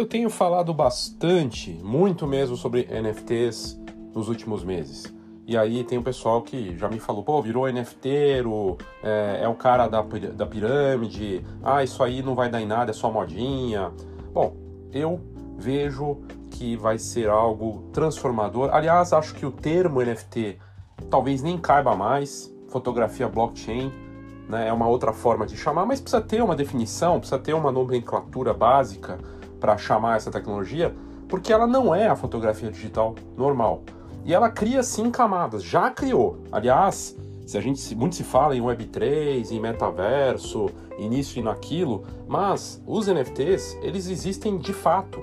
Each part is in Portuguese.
Eu tenho falado bastante, muito mesmo, sobre NFTs nos últimos meses. E aí tem o pessoal que já me falou, pô, virou NFTero, é, é o cara da, da pirâmide, ah, isso aí não vai dar em nada, é só modinha. Bom, eu vejo que vai ser algo transformador. Aliás, acho que o termo NFT talvez nem caiba mais, fotografia blockchain, né, é uma outra forma de chamar, mas precisa ter uma definição, precisa ter uma nomenclatura básica para chamar essa tecnologia, porque ela não é a fotografia digital normal. E ela cria sim camadas, já criou. Aliás, se a gente muito se fala em Web3, em metaverso, início e naquilo, mas os NFTs, eles existem de fato.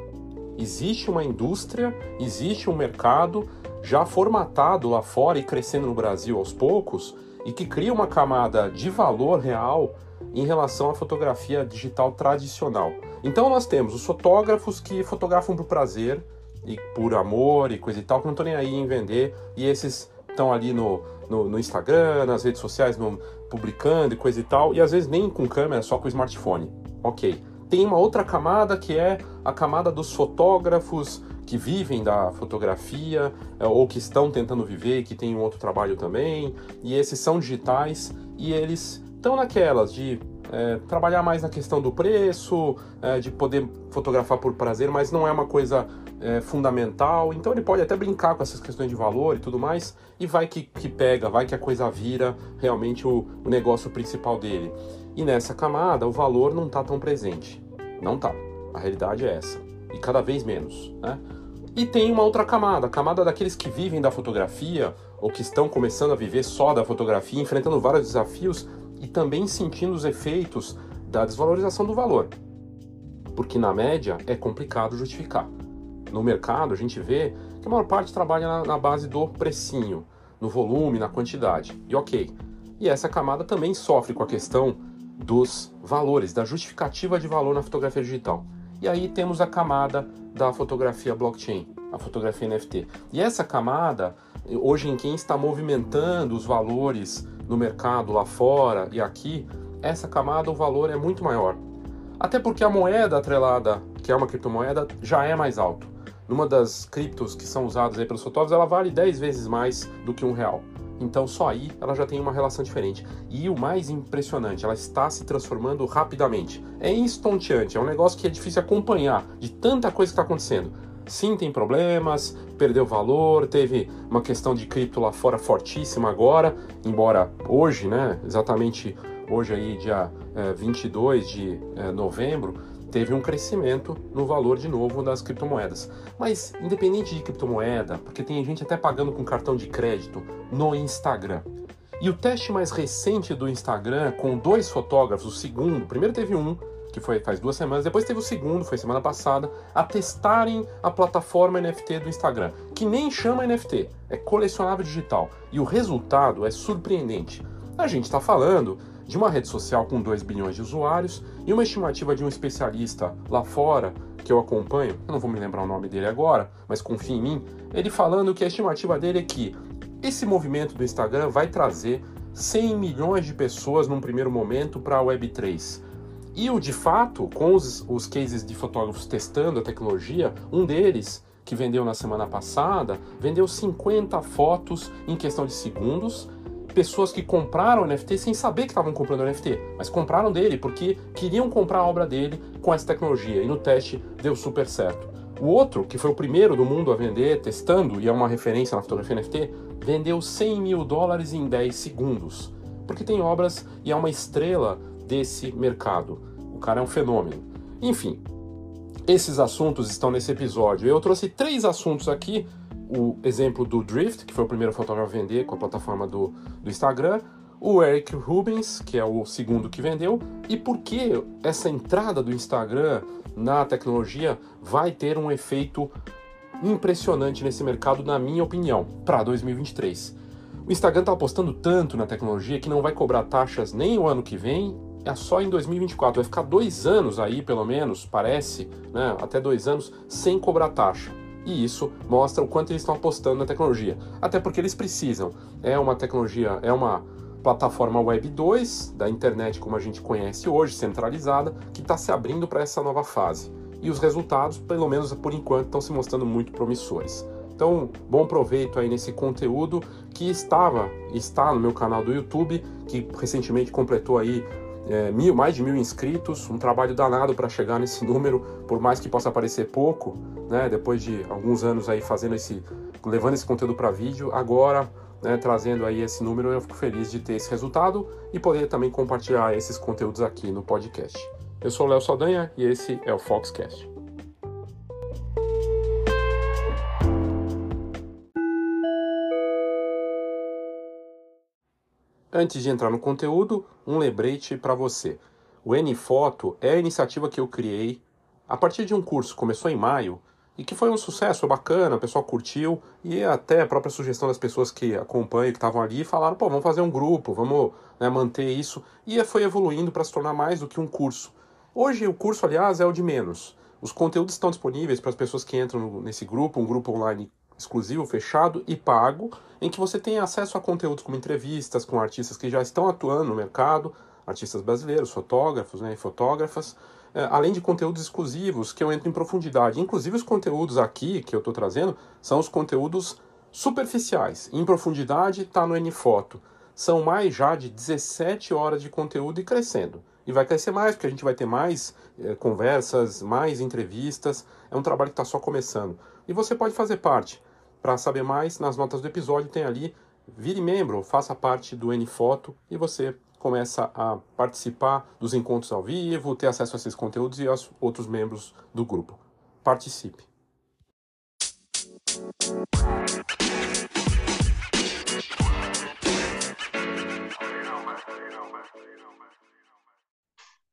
Existe uma indústria, existe um mercado já formatado lá fora e crescendo no Brasil aos poucos, e que cria uma camada de valor real em relação à fotografia digital tradicional. Então nós temos os fotógrafos que fotografam por prazer e por amor e coisa e tal, que não estão nem aí em vender, e esses estão ali no, no, no, Instagram, nas redes sociais, no, publicando e coisa e tal, e às vezes nem com câmera, só com smartphone. Ok. Tem uma outra camada que é a camada dos fotógrafos que vivem da fotografia é, ou que estão tentando viver, que tem um outro trabalho também, e esses são digitais e eles estão naquelas de é, trabalhar mais na questão do preço, é, de poder fotografar por prazer, mas não é uma coisa é, fundamental. Então ele pode até brincar com essas questões de valor e tudo mais, e vai que, que pega, vai que a coisa vira realmente o, o negócio principal dele. E nessa camada o valor não está tão presente. Não tá. A realidade é essa. E cada vez menos. Né? E tem uma outra camada, a camada daqueles que vivem da fotografia ou que estão começando a viver só da fotografia, enfrentando vários desafios e também sentindo os efeitos da desvalorização do valor. Porque na média é complicado justificar. No mercado a gente vê que a maior parte trabalha na, base do precinho, no volume, na quantidade. E ok. E essa camada também sofre com a questão dos valores, da justificativa de valor na fotografia digital. E aí temos a camada da fotografia blockchain, a fotografia NFT. E essa camada, hoje em quem está movimentando os valores no mercado lá fora e aqui, essa camada o valor é muito maior. Até porque a moeda atrelada, que é uma criptomoeda, já é mais alto. Numa das criptos que são usadas aí pelos fotógrafos, ela vale 10 vezes mais do que um real. Então só aí ela já tem uma relação diferente. E o mais impressionante, ela está se transformando rapidamente. É estonteante, é um negócio que é difícil acompanhar de tanta coisa que está acontecendo. Sim, tem problemas, perdeu valor, teve uma questão de cripto lá fora fortíssima agora, embora hoje, né, exatamente hoje aí, dia é, 22 de é, novembro, teve um crescimento no valor de novo das criptomoedas. Mas independente de criptomoeda, porque tem gente até pagando com cartão de crédito no Instagram. E o teste mais recente do Instagram com dois fotógrafos, o segundo, primeiro teve um que foi faz duas semanas, depois teve o segundo, foi semana passada, a testarem a plataforma NFT do Instagram, que nem chama NFT, é colecionável digital. E o resultado é surpreendente. A gente está falando de uma rede social com 2 bilhões de usuários e uma estimativa de um especialista lá fora que eu acompanho, eu não vou me lembrar o nome dele agora, mas confia em mim, ele falando que a estimativa dele é que esse movimento do Instagram vai trazer 100 milhões de pessoas num primeiro momento para a Web3. E o de fato, com os, os cases de fotógrafos testando a tecnologia, um deles que vendeu na semana passada, vendeu 50 fotos em questão de segundos pessoas que compraram o NFT sem saber que estavam comprando o NFT, mas compraram dele porque queriam comprar a obra dele com essa tecnologia e no teste deu super certo. O outro, que foi o primeiro do mundo a vender, testando, e é uma referência na fotografia NFT, vendeu 100 mil dólares em 10 segundos. Porque tem obras e é uma estrela desse mercado. O cara é um fenômeno. Enfim, esses assuntos estão nesse episódio. Eu trouxe três assuntos aqui o exemplo do Drift, que foi o primeiro fotógrafo a vender com a plataforma do, do Instagram, o Eric Rubens, que é o segundo que vendeu, e por que essa entrada do Instagram na tecnologia vai ter um efeito impressionante nesse mercado, na minha opinião, para 2023. O Instagram está apostando tanto na tecnologia que não vai cobrar taxas nem o ano que vem, é só em 2024. Vai ficar dois anos aí, pelo menos, parece, né, até dois anos, sem cobrar taxa e isso mostra o quanto eles estão apostando na tecnologia. Até porque eles precisam. É uma tecnologia, é uma plataforma Web 2 da internet como a gente conhece hoje, centralizada, que está se abrindo para essa nova fase. e os resultados, pelo menos por enquanto, estão se mostrando muito promissores. Então, bom proveito aí nesse conteúdo que estava, está no meu canal do YouTube, que recentemente completou aí é, mil, mais de mil inscritos, um trabalho danado para chegar nesse número, por mais que possa parecer pouco, né? Depois de alguns anos aí fazendo esse, levando esse conteúdo para vídeo, agora né, trazendo aí esse número, eu fico feliz de ter esse resultado e poder também compartilhar esses conteúdos aqui no podcast. Eu sou o Léo Saldanha e esse é o Foxcast. Antes de entrar no conteúdo, um lembrete para você. O Nfoto é a iniciativa que eu criei a partir de um curso, começou em maio, e que foi um sucesso bacana, o pessoal curtiu, e até a própria sugestão das pessoas que acompanham, que estavam ali, falaram, pô, vamos fazer um grupo, vamos né, manter isso, e foi evoluindo para se tornar mais do que um curso. Hoje o curso, aliás, é o de menos. Os conteúdos estão disponíveis para as pessoas que entram nesse grupo, um grupo online exclusivo, fechado e pago, em que você tem acesso a conteúdos como entrevistas com artistas que já estão atuando no mercado, artistas brasileiros, fotógrafos né, e fotógrafas, é, além de conteúdos exclusivos que eu entro em profundidade. Inclusive os conteúdos aqui que eu estou trazendo são os conteúdos superficiais. Em profundidade está no Nfoto. São mais já de 17 horas de conteúdo e crescendo. E vai crescer mais, porque a gente vai ter mais é, conversas, mais entrevistas. É um trabalho que está só começando. E você pode fazer parte. Para saber mais, nas notas do episódio tem ali, vire membro, faça parte do Nfoto e você começa a participar dos encontros ao vivo, ter acesso a esses conteúdos e aos outros membros do grupo. Participe!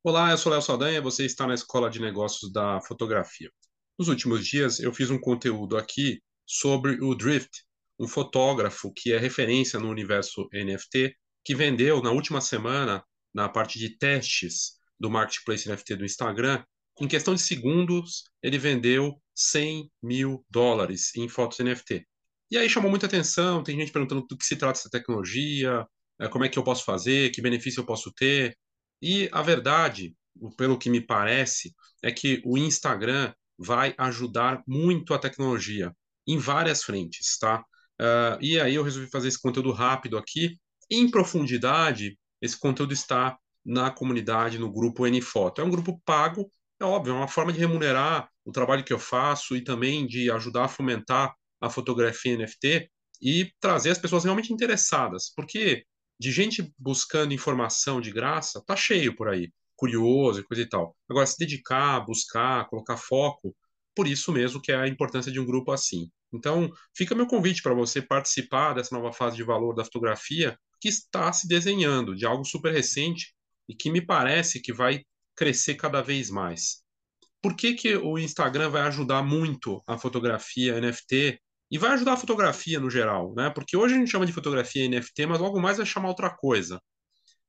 Olá, eu sou Léo Saldanha, você está na Escola de Negócios da Fotografia. Nos últimos dias eu fiz um conteúdo aqui sobre o Drift, um fotógrafo que é referência no universo NFT, que vendeu na última semana, na parte de testes do Marketplace NFT do Instagram, em questão de segundos, ele vendeu 100 mil dólares em fotos NFT. E aí chamou muita atenção, tem gente perguntando do que se trata essa tecnologia, eh, como é que eu posso fazer, que benefício eu posso ter. E a verdade, pelo que me parece, é que o Instagram vai ajudar muito a tecnologia em várias frentes, tá? Uh, e aí eu resolvi fazer esse conteúdo rápido aqui. Em profundidade, esse conteúdo está na comunidade, no grupo Nfoto. É um grupo pago, é óbvio, é uma forma de remunerar o trabalho que eu faço e também de ajudar a fomentar a fotografia NFT e trazer as pessoas realmente interessadas, porque de gente buscando informação de graça, tá cheio por aí curioso e coisa e tal. Agora, se dedicar, buscar, colocar foco, por isso mesmo que é a importância de um grupo assim. Então, fica meu convite para você participar dessa nova fase de valor da fotografia que está se desenhando, de algo super recente e que me parece que vai crescer cada vez mais. Por que, que o Instagram vai ajudar muito a fotografia NFT e vai ajudar a fotografia no geral, né? Porque hoje a gente chama de fotografia NFT, mas logo mais vai chamar outra coisa.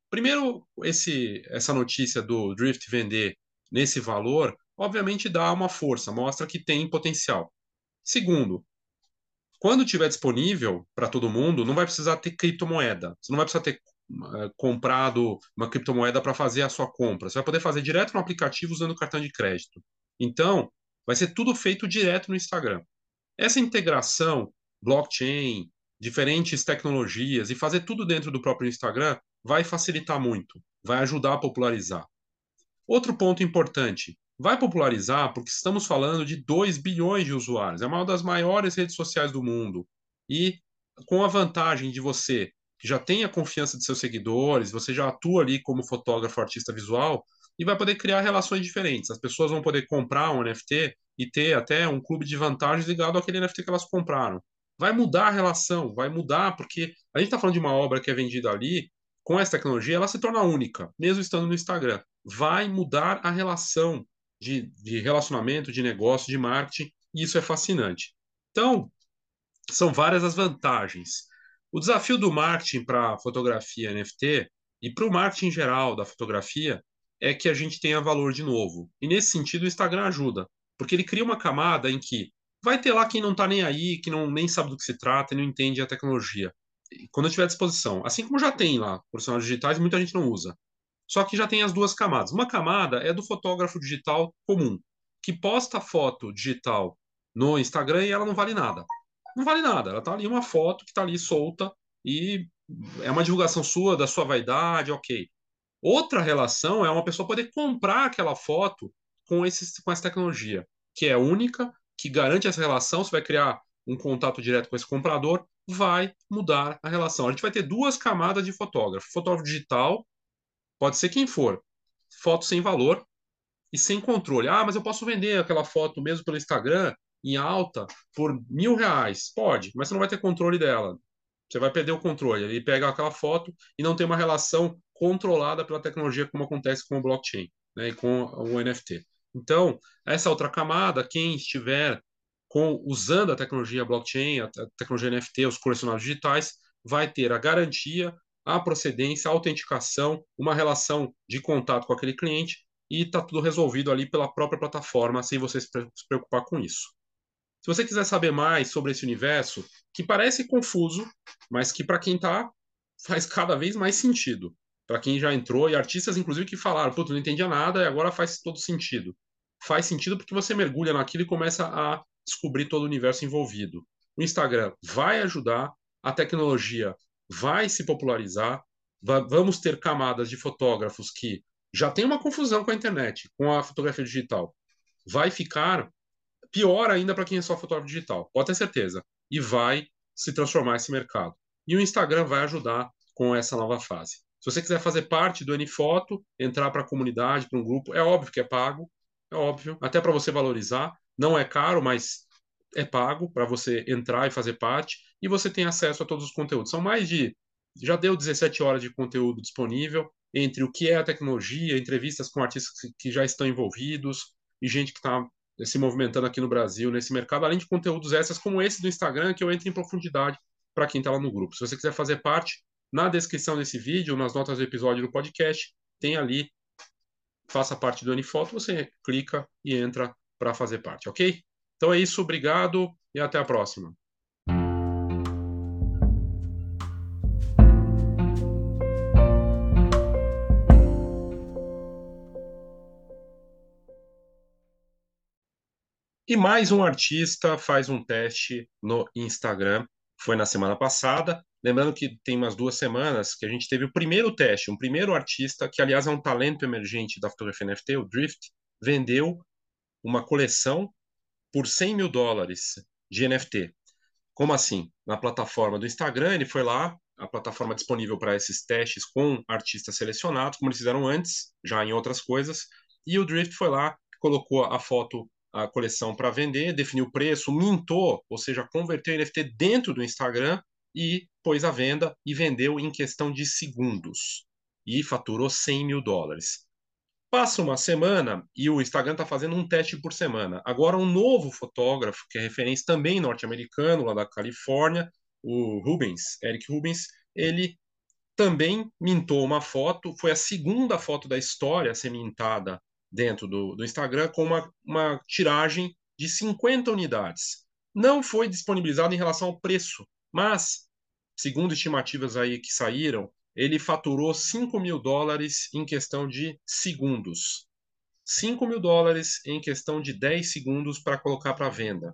Primeiro, esse, essa notícia do Drift vender nesse valor, obviamente dá uma força, mostra que tem potencial. Segundo, quando tiver disponível para todo mundo, não vai precisar ter criptomoeda. Você não vai precisar ter uh, comprado uma criptomoeda para fazer a sua compra. Você vai poder fazer direto no aplicativo usando o cartão de crédito. Então, vai ser tudo feito direto no Instagram. Essa integração, blockchain, diferentes tecnologias e fazer tudo dentro do próprio Instagram vai facilitar muito, vai ajudar a popularizar. Outro ponto importante, vai popularizar porque estamos falando de 2 bilhões de usuários, é uma das maiores redes sociais do mundo. E com a vantagem de você que já tem a confiança de seus seguidores, você já atua ali como fotógrafo, artista visual, e vai poder criar relações diferentes. As pessoas vão poder comprar um NFT e ter até um clube de vantagens ligado àquele NFT que elas compraram. Vai mudar a relação, vai mudar, porque a gente está falando de uma obra que é vendida ali, com essa tecnologia, ela se torna única, mesmo estando no Instagram. Vai mudar a relação de, de relacionamento, de negócio, de marketing, e isso é fascinante. Então, são várias as vantagens. O desafio do marketing para fotografia NFT e para o marketing geral da fotografia é que a gente tenha valor de novo. E nesse sentido, o Instagram ajuda, porque ele cria uma camada em que vai ter lá quem não está nem aí, que não nem sabe do que se trata e não entende a tecnologia quando eu tiver à disposição. Assim como já tem lá profissionais digitais, muita gente não usa. Só que já tem as duas camadas. Uma camada é do fotógrafo digital comum, que posta foto digital no Instagram e ela não vale nada. Não vale nada. Ela tá ali uma foto que tá ali solta e é uma divulgação sua, da sua vaidade, ok. Outra relação é uma pessoa poder comprar aquela foto com, esse, com essa tecnologia, que é única, que garante essa relação. Você vai criar um contato direto com esse comprador, vai mudar a relação. A gente vai ter duas camadas de fotógrafo: fotógrafo digital, pode ser quem for, foto sem valor e sem controle. Ah, mas eu posso vender aquela foto mesmo pelo Instagram em alta por mil reais. Pode, mas você não vai ter controle dela. Você vai perder o controle. Ele pega aquela foto e não tem uma relação controlada pela tecnologia, como acontece com o blockchain né, e com o NFT. Então, essa outra camada, quem estiver com, usando a tecnologia blockchain, a, tecnologia NFT, os colecionáveis digitais, vai ter a garantia, a procedência, a autenticação, uma relação de contato com aquele cliente e está tudo resolvido ali pela própria plataforma, sem você se preocupar com isso. Se você quiser saber mais sobre esse universo, que parece confuso, mas que para quem está faz cada vez mais sentido. Para quem já entrou, e artistas, inclusive, que falaram, putz, não entendia nada e agora faz todo sentido. Faz sentido porque você mergulha naquilo e começa a descobrir todo o universo envolvido. O Instagram vai ajudar, a tecnologia vai se popularizar, vamos ter camadas de fotógrafos que já tem uma confusão com a internet, com a fotografia digital. Vai ficar pior ainda para quem é só fotógrafo digital, pode ter certeza. E vai se transformar esse mercado. E o Instagram vai ajudar com essa nova fase. Se você quiser fazer parte do Nfoto, entrar para a comunidade, para um grupo, é óbvio que é pago, é óbvio, até para você valorizar. Não é caro, mas é pago para você entrar e fazer parte e você tem acesso a todos os conteúdos. São mais de já deu 17 horas de conteúdo disponível entre o que é a tecnologia, entrevistas com artistas que já estão envolvidos e gente que está se movimentando aqui no Brasil nesse mercado, além de conteúdos extras como esse do Instagram que eu entro em profundidade para quem está lá no grupo. Se você quiser fazer parte, na descrição desse vídeo, nas notas do episódio do podcast, tem ali faça parte do Anifoto, você clica e entra para fazer parte, ok? Então é isso, obrigado e até a próxima. E mais um artista faz um teste no Instagram. Foi na semana passada. Lembrando que tem umas duas semanas que a gente teve o primeiro teste, um primeiro artista, que aliás é um talento emergente da fotografia NFT, o Drift, vendeu uma coleção por 100 mil dólares de NFT. Como assim? Na plataforma do Instagram, ele foi lá, a plataforma disponível para esses testes com artistas selecionados, como eles fizeram antes, já em outras coisas, e o Drift foi lá, colocou a foto, a coleção para vender, definiu o preço, mintou, ou seja, converteu o NFT dentro do Instagram e pôs à venda e vendeu em questão de segundos. E faturou 100 mil dólares. Passa uma semana e o Instagram está fazendo um teste por semana. Agora, um novo fotógrafo, que é referência também norte-americano, lá da Califórnia, o Rubens, Eric Rubens, ele também mintou uma foto. Foi a segunda foto da história a ser mintada dentro do, do Instagram, com uma, uma tiragem de 50 unidades. Não foi disponibilizado em relação ao preço, mas, segundo estimativas aí que saíram, ele faturou 5 mil dólares em questão de segundos. 5 mil dólares em questão de 10 segundos para colocar para venda.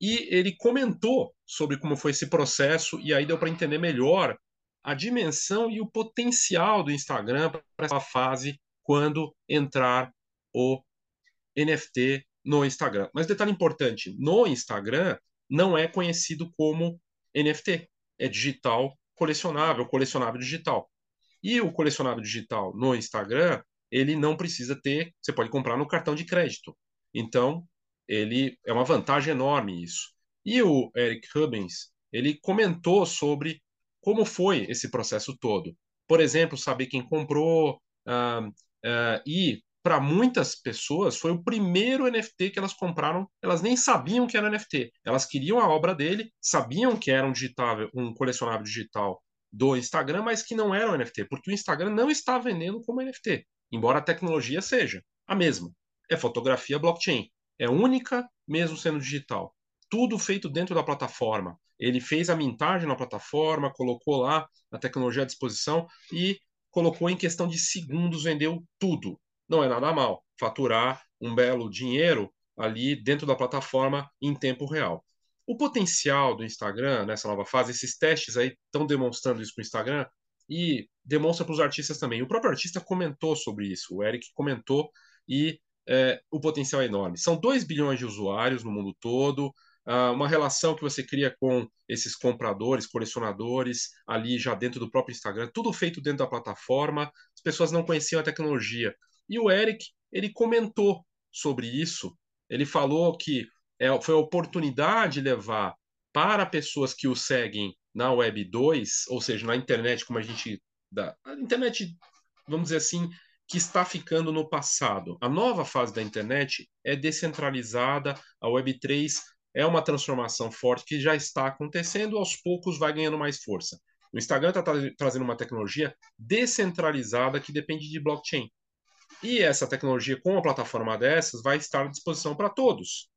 E ele comentou sobre como foi esse processo, e aí deu para entender melhor a dimensão e o potencial do Instagram para essa fase quando entrar o NFT no Instagram. Mas detalhe importante: no Instagram não é conhecido como NFT, é digital colecionável, colecionável digital. E o colecionável digital no Instagram, ele não precisa ter, você pode comprar no cartão de crédito. Então, ele é uma vantagem enorme isso. E o Eric Rubens, ele comentou sobre como foi esse processo todo. Por exemplo, saber quem comprou, uh, uh, e para muitas pessoas foi o primeiro NFT que elas compraram. Elas nem sabiam que era NFT. Elas queriam a obra dele, sabiam que era um digital, um colecionável digital do Instagram, mas que não era um NFT, porque o Instagram não está vendendo como NFT, embora a tecnologia seja a mesma. É fotografia blockchain, é única mesmo sendo digital. Tudo feito dentro da plataforma. Ele fez a mintagem na plataforma, colocou lá a tecnologia à disposição e colocou em questão de segundos, vendeu tudo não é nada mal. faturar um belo dinheiro ali dentro da plataforma em tempo real. O potencial do Instagram nessa nova fase, esses testes aí estão demonstrando isso para o Instagram e demonstra para os artistas também. O próprio artista comentou sobre isso, o Eric comentou e é, o potencial é enorme. São 2 bilhões de usuários no mundo todo, uh, uma relação que você cria com esses compradores, colecionadores, ali já dentro do próprio Instagram, tudo feito dentro da plataforma, as pessoas não conheciam a tecnologia. E o Eric, ele comentou sobre isso, ele falou que é, foi a oportunidade de levar para pessoas que o seguem na Web 2, ou seja, na internet, como a gente. Da, a internet, vamos dizer assim, que está ficando no passado. A nova fase da internet é descentralizada, a Web 3 é uma transformação forte que já está acontecendo, aos poucos vai ganhando mais força. O Instagram está tra trazendo uma tecnologia descentralizada que depende de blockchain. E essa tecnologia, com uma plataforma dessas, vai estar à disposição para todos,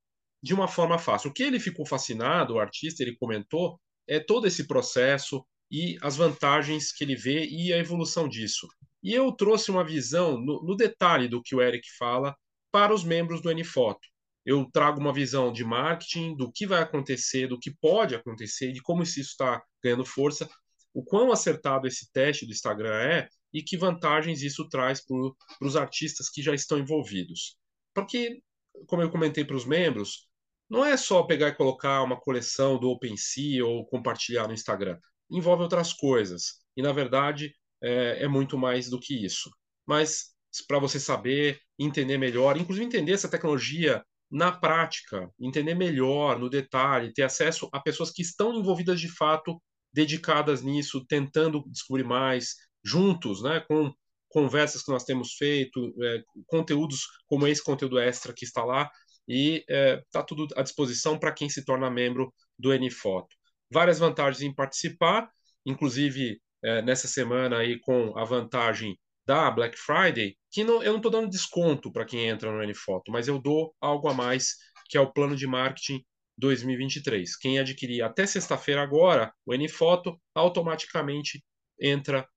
de uma forma fácil. O que ele ficou fascinado, o artista, ele comentou, é todo esse processo e as vantagens que ele vê e a evolução disso. E eu trouxe uma visão no, no detalhe do que o Eric fala para os membros do NFoto eu trago uma visão de marketing, do que vai acontecer, do que pode acontecer, de como isso está ganhando força, o quão acertado esse teste do Instagram é e que vantagens isso traz para os artistas que já estão envolvidos. Porque, como eu comentei para os membros, não é só pegar e colocar uma coleção do OpenSea ou compartilhar no Instagram. Envolve outras coisas. E, na verdade, é, é muito mais do que isso. Mas para você saber, entender melhor, inclusive entender essa tecnologia na prática, entender melhor, no detalhe, ter acesso a pessoas que estão envolvidas de fato, dedicadas nisso, tentando descobrir mais, juntos, né, com conversas que nós temos feito, é, conteúdos como esse conteúdo extra que está lá, e está é, tá tudo à disposição para quem se torna membro do NFoto. Várias vantagens em participar, inclusive é, nessa semana aí com a vantagem da Black Friday, que não, eu não estou dando desconto para quem entra no NFoto, mas eu dou algo a mais, que é o plano de marketing 2023. Quem adquirir até sexta-feira agora o NFoto, automaticamente entra,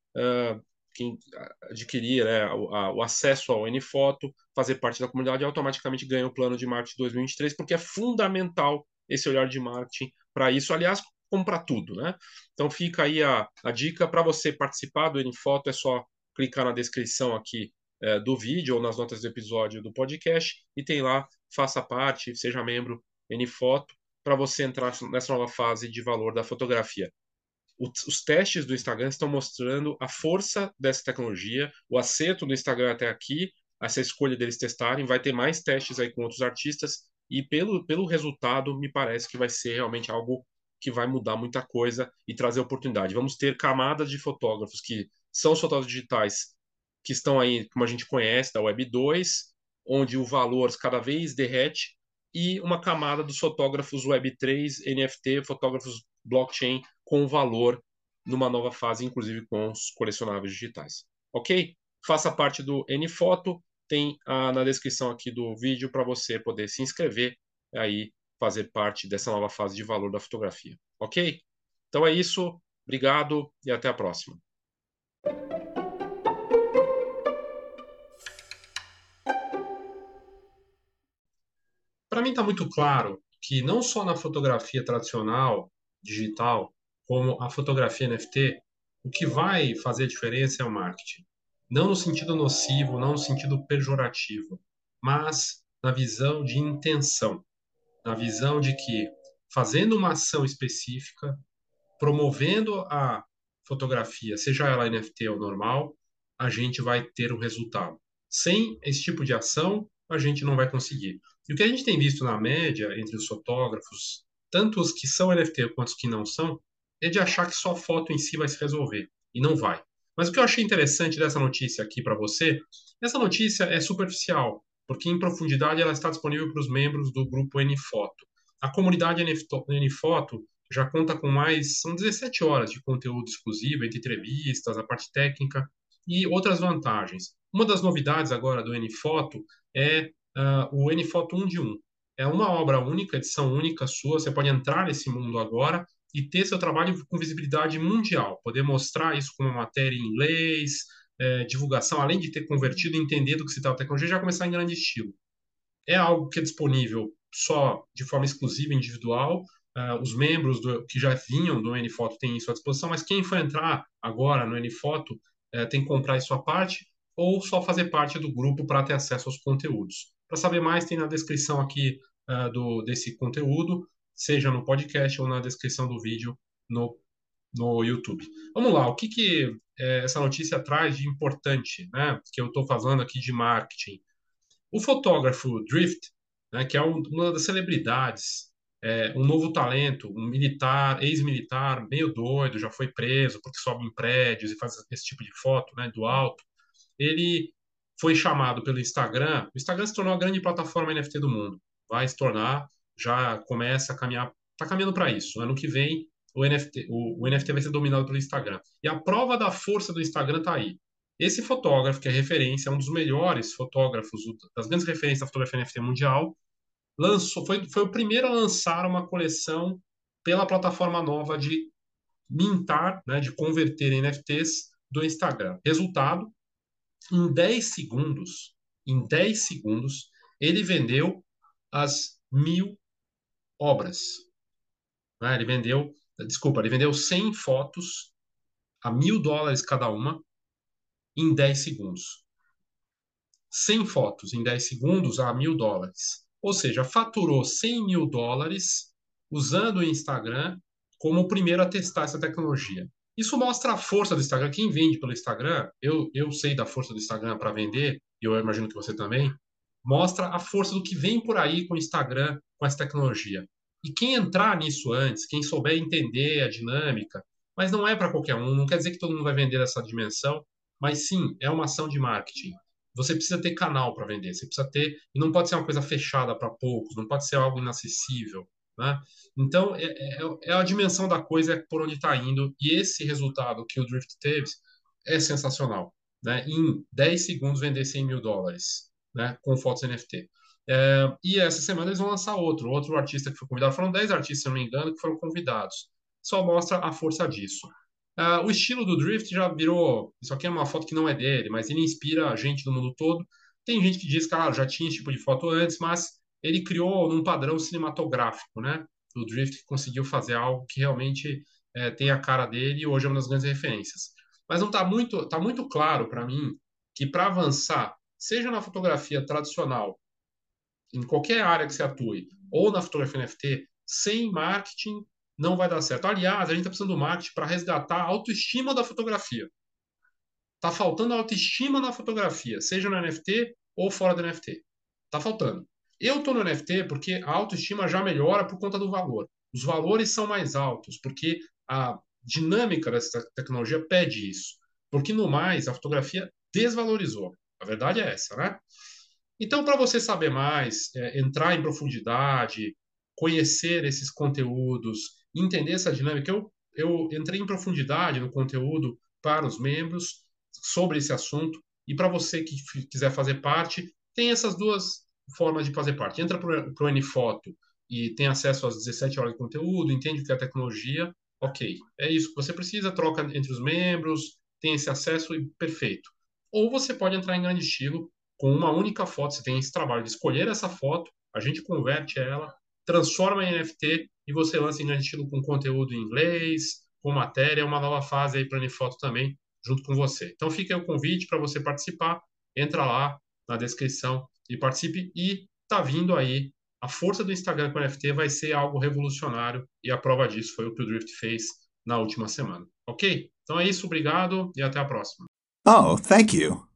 quem adquirir né, o, a, o, acesso ao NFoto, fazer parte da comunidade, automaticamente ganha o plano de marketing 2023, porque é fundamental esse olhar de marketing para isso. Aliás, comprar tudo, né? Então fica aí a, a dica para você participar do NFoto, é só clicar na descrição aqui é, do vídeo ou nas notas do episódio do podcast e tem lá, faça parte, seja membro NFoto, para você entrar nessa nova fase de valor da fotografia. Os testes do Instagram estão mostrando a força dessa tecnologia, o acerto do Instagram até aqui, essa escolha deles testarem. Vai ter mais testes aí com outros artistas e pelo, pelo resultado me parece que vai ser realmente algo que vai mudar muita coisa e trazer oportunidade. Vamos ter camadas de fotógrafos que são os fotógrafos digitais que estão aí, como a gente conhece, da Web 2, onde o valor cada vez derrete, e uma camada dos fotógrafos Web 3, NFT, fotógrafos blockchain com valor numa nova fase, inclusive com os colecionáveis digitais. Ok? Faça parte do NFoto, tem ah, na descrição aqui do vídeo para você poder se inscrever aí fazer parte dessa nova fase de valor da fotografia. Ok? Então é isso. Obrigado e até a próxima. Para mim está muito claro que não só na fotografia tradicional, digital, como a fotografia NFT, o que vai fazer diferença é o marketing. Não no sentido nocivo, não no sentido pejorativo, mas na visão de intenção, na visão de que fazendo uma ação específica, promovendo a fotografia, seja ela NFT ou normal, a gente vai ter um resultado. Sem esse tipo de ação, a gente não vai conseguir. E o que a gente tem visto na média entre os fotógrafos, tanto os que são NFT quanto os que não são, é de achar que só foto em si vai se resolver. E não vai. Mas o que eu achei interessante dessa notícia aqui para você, essa notícia é superficial, porque em profundidade ela está disponível para os membros do grupo NFoto. A comunidade NFoto já conta com mais, são 17 horas de conteúdo exclusivo, entre entrevistas, a parte técnica e outras vantagens. Uma das novidades agora do NFoto é uh, o NFoto 1 de 1. É uma obra única, edição única sua, você pode entrar nesse mundo agora e ter seu trabalho com visibilidade mundial, poder mostrar isso com uma matéria em inglês, é, divulgação, além de ter convertido, entender do que se trata a tecnologia, já começar em grande estilo. É algo que é disponível só de forma exclusiva, individual. Uh, os membros do, que já vinham do NFoto têm isso à disposição, mas quem for entrar agora no NFoto uh, tem que comprar isso à parte ou só fazer parte do grupo para ter acesso aos conteúdos. Para saber mais, tem na descrição aqui uh, do, desse conteúdo, seja no podcast ou na descrição do vídeo no, no YouTube. Vamos lá, o que, que é, essa notícia traz de importante, né? Que eu estou falando aqui de marketing. O fotógrafo Drift, né, que é um, uma das celebridades, é, um novo talento, um militar, ex-militar, meio doido, já foi preso porque sobe em prédios e faz esse tipo de foto, né, do alto. Ele foi chamado pelo Instagram. O Instagram se tornou a grande plataforma NFT do mundo. Vai se tornar, já começa a caminhar, está caminhando para isso. Ano que vem o NFT, o, o NFT vai ser dominado pelo Instagram. E a prova da força do Instagram está aí. Esse fotógrafo, que é referência, é um dos melhores fotógrafos, das grandes referências da fotografia NFT mundial, lançou, foi, foi o primeiro a lançar uma coleção pela plataforma nova de mintar, né, de converter NFTs do Instagram. Resultado, em 10 segundos, em 10 segundos, ele vendeu as mil obras. Né? Ele vendeu Desculpa, ele vendeu 100 fotos a mil dólares cada uma em 10 segundos. 100 fotos em 10 segundos a mil dólares. Ou seja, faturou 100 mil dólares usando o Instagram como o primeiro a testar essa tecnologia. Isso mostra a força do Instagram. Quem vende pelo Instagram, eu, eu sei da força do Instagram para vender, e eu imagino que você também, mostra a força do que vem por aí com o Instagram, com essa tecnologia. E quem entrar nisso antes, quem souber entender a dinâmica, mas não é para qualquer um, não quer dizer que todo mundo vai vender essa dimensão, mas sim, é uma ação de marketing. Você precisa ter canal para vender, você precisa ter, e não pode ser uma coisa fechada para poucos, não pode ser algo inacessível. Né? Então, é, é, é, a dimensão da coisa é por onde está indo, e esse resultado que o Drift teve é sensacional. Né? Em 10 segundos, vender 100 mil dólares né? com fotos NFT. É, e essa semana eles vão lançar outro, outro artista que foi convidado. Foram 10 artistas, se não me engano, que foram convidados. Só mostra a força disso. É, o estilo do Drift já virou. Isso aqui é uma foto que não é dele, mas ele inspira a gente do mundo todo. Tem gente que diz que ah, já tinha esse tipo de foto antes, mas ele criou num padrão cinematográfico, né? Do Drift conseguiu fazer algo que realmente é, tem a cara dele e hoje é uma das grandes referências. Mas não está muito, tá muito claro para mim que para avançar, seja na fotografia tradicional em qualquer área que você atue, ou na fotografia NFT, sem marketing não vai dar certo. Aliás, a gente está precisando do marketing para resgatar a autoestima da fotografia. Está faltando autoestima na fotografia, seja no NFT ou fora do NFT. Está faltando. Eu estou no NFT porque a autoestima já melhora por conta do valor. Os valores são mais altos, porque a dinâmica dessa tecnologia pede isso. Porque no mais, a fotografia desvalorizou. A verdade é essa, né? Então, para você saber mais, é, entrar em profundidade, conhecer esses conteúdos, entender essa dinâmica, eu, eu entrei em profundidade no conteúdo para os membros sobre esse assunto. E para você que quiser fazer parte, tem essas duas formas de fazer parte. Entra para o NFoto e tem acesso às 17 horas de conteúdo, entende o que é tecnologia, ok. É isso que você precisa, troca entre os membros, tem esse acesso e perfeito. Ou você pode entrar em grande estilo com uma única foto. Você tem esse trabalho de escolher essa foto, a gente converte ela, transforma em NFT e você lança em grande estilo com conteúdo em inglês, com matéria, uma nova fase aí para a Unifoto também, junto com você. Então fica aí o convite para você participar, entra lá na descrição e participe e tá vindo aí a força do Instagram com NFT vai ser algo revolucionário e a prova disso foi o que o Drift fez na última semana. Ok? Então é isso, obrigado e até a próxima. Oh, thank you.